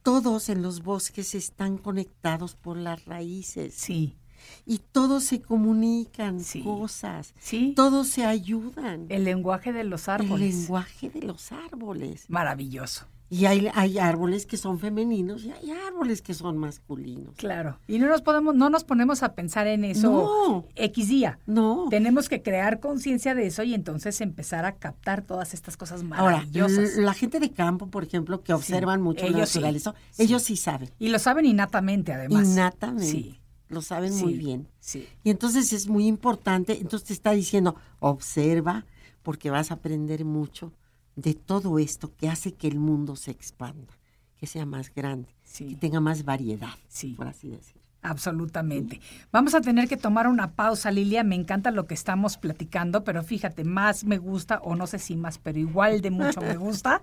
Todos en los bosques están conectados por las raíces Sí. y todos se comunican Sí. cosas, Sí. todos se ayudan. El lenguaje de los El árboles. lenguaje de los árboles. Maravilloso. Y hay, hay árboles que son femeninos y hay árboles que son masculinos. Claro. Y no nos podemos, no nos ponemos a pensar en eso No. X día. No. Tenemos que crear conciencia de eso y entonces empezar a captar todas estas cosas Ahora, maravillosas. l- la gente de campo, por ejemplo, que observan mucho la ellos sí. naturaleza, Sí. ellos sí saben. y lo saben innatamente, además. Innatamente. Sí. Lo saben muy Sí. bien. Sí. Y entonces es muy importante, entonces te está diciendo, observa, porque vas a aprender mucho de todo esto que hace que el mundo se expanda, que sea más grande, Sí. que tenga más variedad, Sí. por así decirlo. Absolutamente. Vamos a tener que tomar una pausa, Lilia. Me encanta lo que estamos platicando, pero fíjate, más me gusta, o no sé si más, pero igual de mucho me gusta,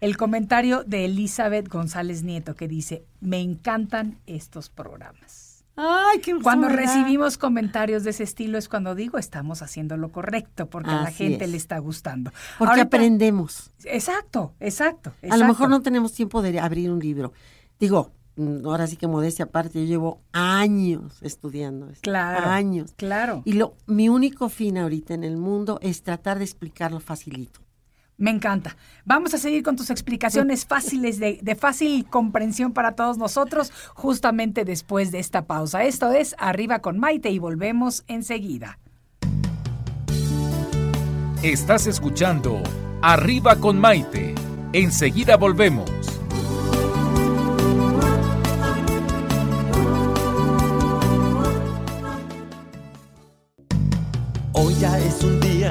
el comentario de Elizabeth González Nieto que dice, me encantan estos programas. Ay, qué Cuando ¿verdad? recibimos comentarios de ese estilo es cuando digo estamos haciendo lo correcto porque a la gente es. le está gustando. Porque Ahorita- aprendemos. Exacto, exacto, A lo mejor no tenemos tiempo de abrir un libro. Digo, mm, ahora sí que modestia aparte, yo llevo años estudiando esto. Claro. Años. Claro. Y lo, mi único fin ahorita en el mundo es tratar de explicarlo facilito. Me encanta. Vamos a seguir con tus explicaciones fáciles de, de fácil comprensión para todos nosotros justamente después de esta pausa. Esto es Arriba con Maite y volvemos enseguida. Estás escuchando Arriba con Maite. Enseguida volvemos. Hoy ya es un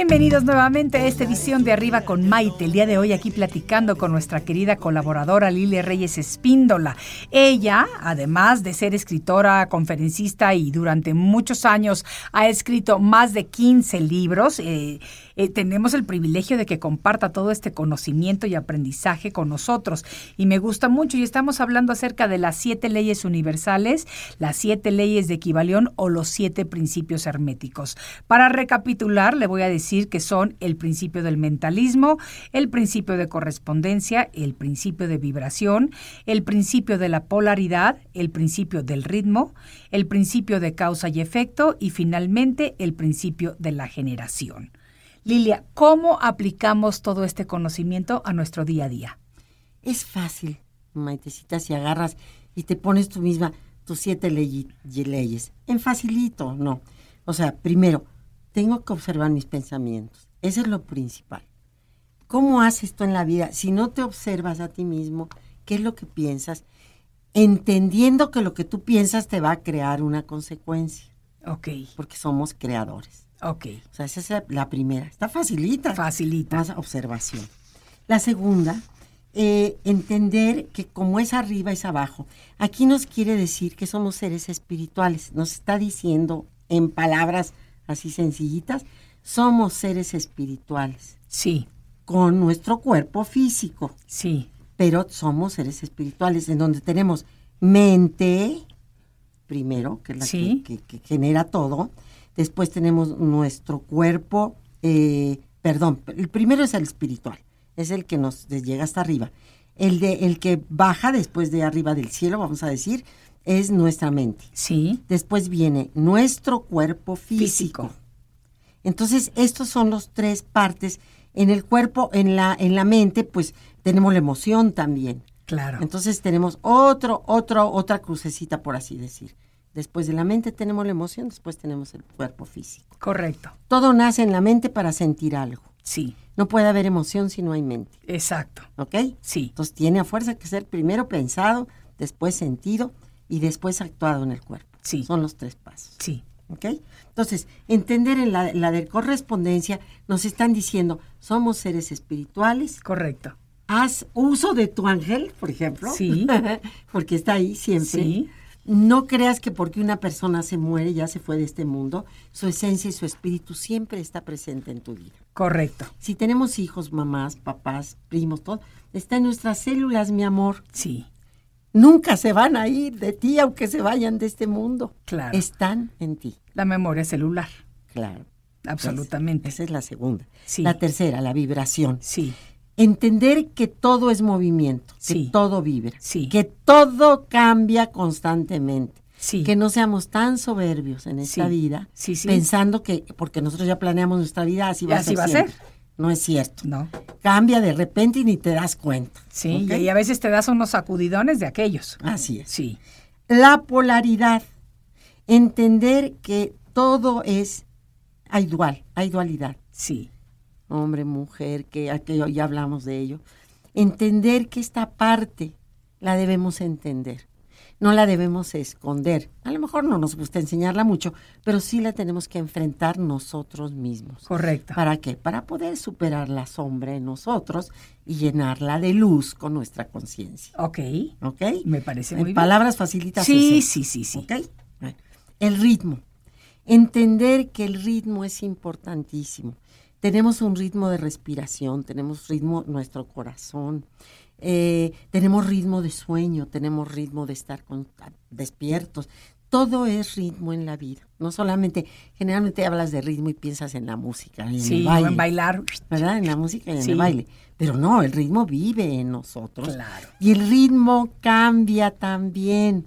Bienvenidos nuevamente a esta edición de Arriba con Maite. El día de hoy aquí platicando con nuestra querida colaboradora Lilia Reyes Espíndola. Ella, además de ser escritora, conferencista y durante muchos años ha escrito más de 15 libros, eh, eh, tenemos el privilegio de que comparta todo este conocimiento y aprendizaje con nosotros. Y me gusta mucho y estamos hablando acerca de las siete leyes universales, las siete leyes de equivalión o los siete principios herméticos. Para recapitular, le voy a decir que son el principio del mentalismo, el principio de correspondencia, el principio de vibración, el principio de la polaridad, el principio del ritmo, el principio de causa y efecto y finalmente el principio de la generación. Lilia, ¿cómo aplicamos todo este conocimiento a nuestro día a día? Es fácil, Maitecita, si agarras y te pones tú misma tus siete ley- leyes. En facilito, no. O sea, primero, tengo que observar mis pensamientos. Eso es lo principal. ¿Cómo haces tú en la vida? Si no te observas a ti mismo, ¿qué es lo que piensas? Entendiendo que lo que tú piensas te va a crear una consecuencia, Ok, porque somos creadores. Ok. O sea, esa es la- la primera. Está facilita. Facilita. Más observación. La segunda, eh, entender que como es arriba es abajo. Aquí nos quiere decir que somos seres espirituales. Nos está diciendo en palabras así sencillitas, somos seres espirituales Sí, con nuestro cuerpo físico, sí, pero somos seres espirituales en donde tenemos mente, primero, que es la Sí. que, que- que genera todo. Después tenemos nuestro cuerpo, eh, perdón, el primero es el espiritual, es el que nos llega hasta arriba. El, de, el que baja después de arriba del cielo, vamos a decir, es nuestra mente. sí. Después viene nuestro cuerpo físico. Físico. Entonces, estos son los tres partes. En el cuerpo, en la, en la mente, pues tenemos la emoción también. Claro. Entonces tenemos otro, otro, otra crucecita, por así decir. Después de la mente tenemos la emoción, después tenemos el cuerpo físico. Correcto. Todo nace en la mente para sentir algo. Sí, No puede haber emoción si no hay mente, exacto. ¿ok? Sí, Entonces tiene a fuerza que ser primero pensado, después sentido y después actuado en el cuerpo. Sí. Son los tres pasos. sí. ¿Ok? Entonces, entender en la, la de correspondencia, nos están diciendo, somos seres espirituales, Correcto. haz uso de tu ángel, por ejemplo, Sí. porque está ahí siempre. Sí. No creas que porque una persona se muere, ya se fue de este mundo, su esencia y su espíritu siempre está presente en tu vida. Correcto. Si tenemos hijos, mamás, papás, primos, todo, está en nuestras células, mi amor. Sí, Nunca se van a ir de ti, aunque se vayan de este mundo. Claro. Están en ti, la memoria celular. claro. Absolutamente. Esa es la segunda. Sí. La tercera, la vibración. Sí, entender que todo es movimiento, que todo vibra, Sí. que todo cambia constantemente. Sí. Que no seamos tan soberbios en esta vida, pensando que, porque nosotros ya planeamos nuestra vida, así va a ser. va a ser. No es cierto. No. Cambia de repente y ni te das cuenta. Sí, y a veces te das unos sacudidones de aquellos. Así es. Sí. La polaridad. Entender que todo es, hay dual, hay dualidad. Sí. Hombre, mujer, que aquello, ya hablamos de ello. Entender que esta parte la debemos entender. No la debemos esconder. A lo mejor no nos gusta enseñarla mucho, pero sí la tenemos que enfrentar nosotros mismos. Correcto. ¿Para qué? Para poder superar la sombra en nosotros y llenarla de luz con nuestra conciencia. Ok. ¿Ok? Me parece En muy bien. palabras facilitas. Sí, eso, sí, sí, sí. ¿ok? El ritmo. Entender que el ritmo es importantísimo. Tenemos un ritmo de respiración, tenemos ritmo nuestro corazón, eh, tenemos ritmo de sueño, tenemos ritmo de estar con- despiertos. Todo es ritmo en la vida. No solamente, generalmente hablas de ritmo y piensas en la música, en Sí, el baile. en bailar. ¿verdad? En la música y en Sí. el baile. Pero no, el ritmo vive en nosotros. Claro. Y el ritmo cambia también,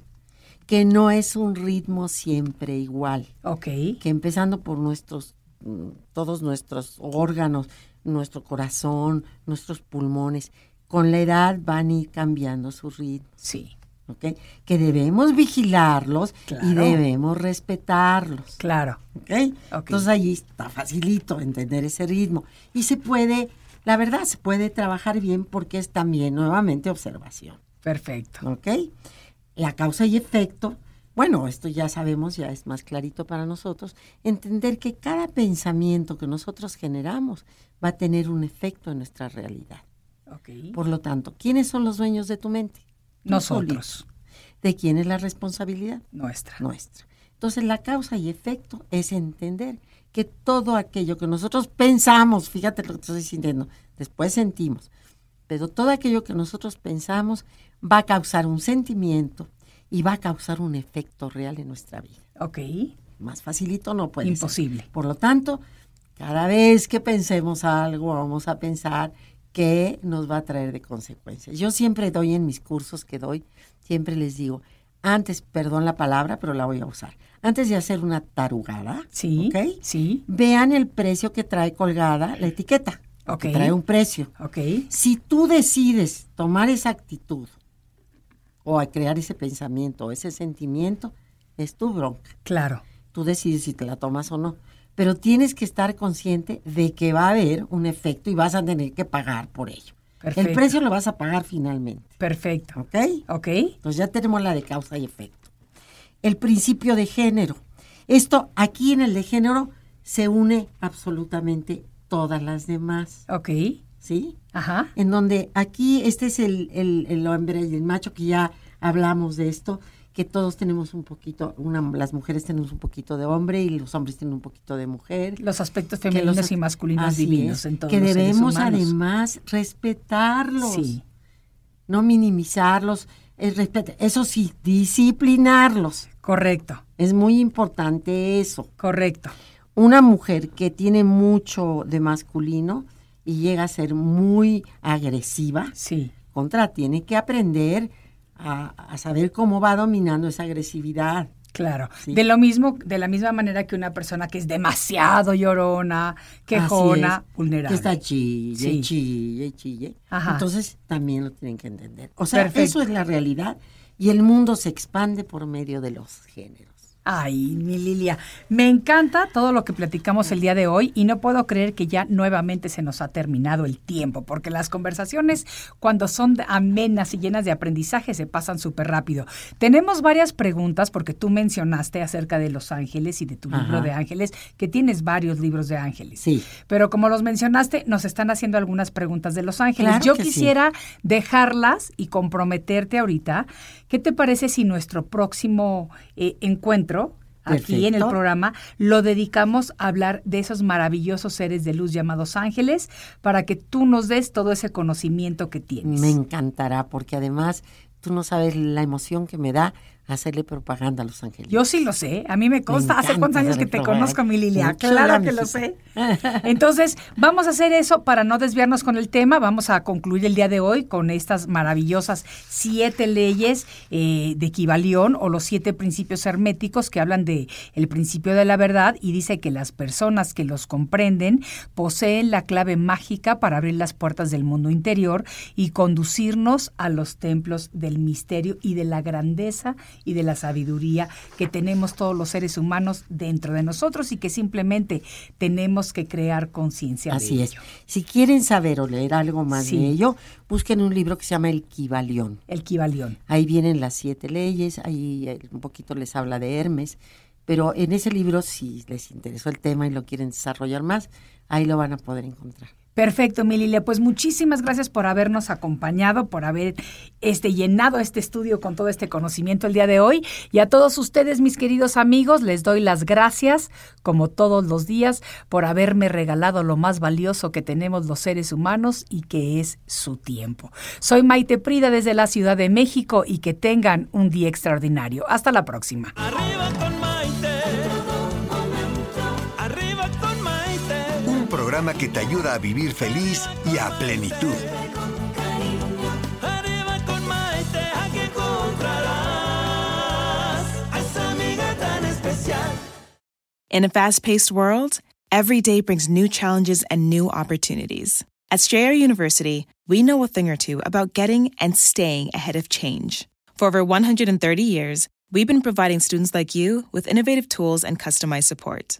que no es un ritmo siempre igual, Ok. que empezando por nuestros, todos nuestros órganos, nuestro corazón, nuestros pulmones, con la edad van a ir cambiando su ritmo. Sí. ¿ok? Que debemos vigilarlos y debemos respetarlos. Claro. ¿ok? Ok. Entonces ahí está facilito entender ese ritmo. Y se puede, la verdad, se puede trabajar bien porque es también nuevamente observación. Perfecto. ¿Ok? La causa y efecto, bueno, esto ya sabemos, ya es más clarito para nosotros, entender que cada pensamiento que nosotros generamos va a tener un efecto en nuestra realidad. Ok. Por lo tanto, ¿quiénes son los dueños de tu mente? Tú Nosotros. solito. ¿De quién es la responsabilidad? Nuestra. nuestra. Entonces la causa y efecto es entender que todo aquello que nosotros pensamos, fíjate lo que estoy diciendo, después sentimos, pero todo aquello que nosotros pensamos va a causar un sentimiento y va a causar un efecto real en nuestra vida. Ok. Más facilito no puede ser. Imposible. Por lo tanto, cada vez que pensemos algo, vamos a pensar qué nos va a traer de consecuencias. Yo siempre doy en mis cursos que doy, siempre les digo, antes, perdón la palabra, pero la voy a usar, antes de hacer una tarugada, Sí. ¿ok? Sí. vean el precio que trae colgada la etiqueta, Ok. que trae un precio. Ok. Si tú decides tomar esa actitud o a crear ese pensamiento o ese sentimiento, es tu bronca Claro. tú decides si te la tomas o no. Pero tienes que estar consciente de que va a haber un efecto y vas a tener que pagar por ello. Perfecto. El precio lo vas a pagar finalmente. Perfecto. ¿Ok? Ok. Entonces ya tenemos la de causa y efecto. El principio de género. Esto aquí en el de género se une absolutamente todas las demás. Ok. ¿Sí? Ajá. En donde aquí este es el, el, el hombre y el macho que ya hablamos de esto, que todos tenemos un poquito, una, las mujeres tenemos un poquito de hombre y los hombres tienen un poquito de mujer. Los aspectos femeninos los- y masculinos divinos en todos que los seres debemos además respetarlos, Sí. no minimizarlos, es eso sí, disciplinarlos. Correcto. Es muy importante eso. Correcto. Una mujer que tiene mucho de masculino y llega a ser muy agresiva, Sí. contra, tiene que aprender a, a saber cómo va dominando esa agresividad. Claro. Sí. De lo mismo, de la misma manera que una persona que es demasiado llorona, quejona, es, vulnerable. Que está chille, Sí. chille, chille. Ajá. Entonces también lo tienen que entender. O sea, Perfecto. eso es la realidad y el mundo se expande por medio de los géneros. Ay, mi Lilia, me encanta todo lo que platicamos el día de hoy y no puedo creer que ya nuevamente se nos ha terminado el tiempo, porque las conversaciones cuando son amenas y llenas de aprendizaje se pasan súper rápido. Tenemos varias preguntas porque tú mencionaste acerca de los ángeles y de tu libro de ángeles, que tienes varios libros de ángeles. Sí. Pero como los mencionaste, nos están haciendo algunas preguntas de los ángeles. Claro Yo sí. quisiera dejarlas y comprometerte ahorita. ¿Qué te parece si nuestro próximo eh, encuentro aquí en el programa lo dedicamos a hablar de esos maravillosos seres de luz llamados ángeles para que tú nos des todo ese conocimiento que tienes? Me encantará porque además tú no sabes la emoción que me da hacerle propaganda a los angelitos. Yo sí lo sé, a mí me consta. ¿Hace cuántos años que te propaganda. conozco, mi Lilia? Claro que lo sé. Entonces, vamos a hacer eso para no desviarnos con el tema. Vamos a concluir el día de hoy con estas maravillosas siete leyes eh, de Kibalión o los siete principios herméticos que hablan de el principio de la verdad y dice que las personas que los comprenden poseen la clave mágica para abrir las puertas del mundo interior y conducirnos a los templos del misterio y de la grandeza y de la sabiduría que tenemos todos los seres humanos dentro de nosotros y que simplemente tenemos que crear conciencia Así de es. ello. Si quieren saber o leer algo más Sí. de ello, busquen un libro que se llama El Kibalión. El Kibalión. Ahí vienen las siete leyes, ahí eh, un poquito les habla de Hermes, pero en ese libro, si les interesó el tema y lo quieren desarrollar más, ahí lo van a poder encontrar. Perfecto, mi Lilia. Pues muchísimas gracias por habernos acompañado, por haber este, llenado este estudio con todo este conocimiento el día de hoy. Y a todos ustedes, mis queridos amigos, les doy las gracias, como todos los días, por haberme regalado lo más valioso que tenemos los seres humanos y que es su tiempo. Soy Maite Prida desde la Ciudad de México y que tengan un día extraordinario. Hasta la próxima. Programa que te ayuda a vivir feliz y a plenitud. Arriba con Maite, aquí encontrarás a esa amiga tan especial. In a fast paced world, every day brings new challenges and new opportunities. At Strayer University, we know a thing or two about getting and staying ahead of change. For over 130 years, we've been providing students like you with innovative tools and customized support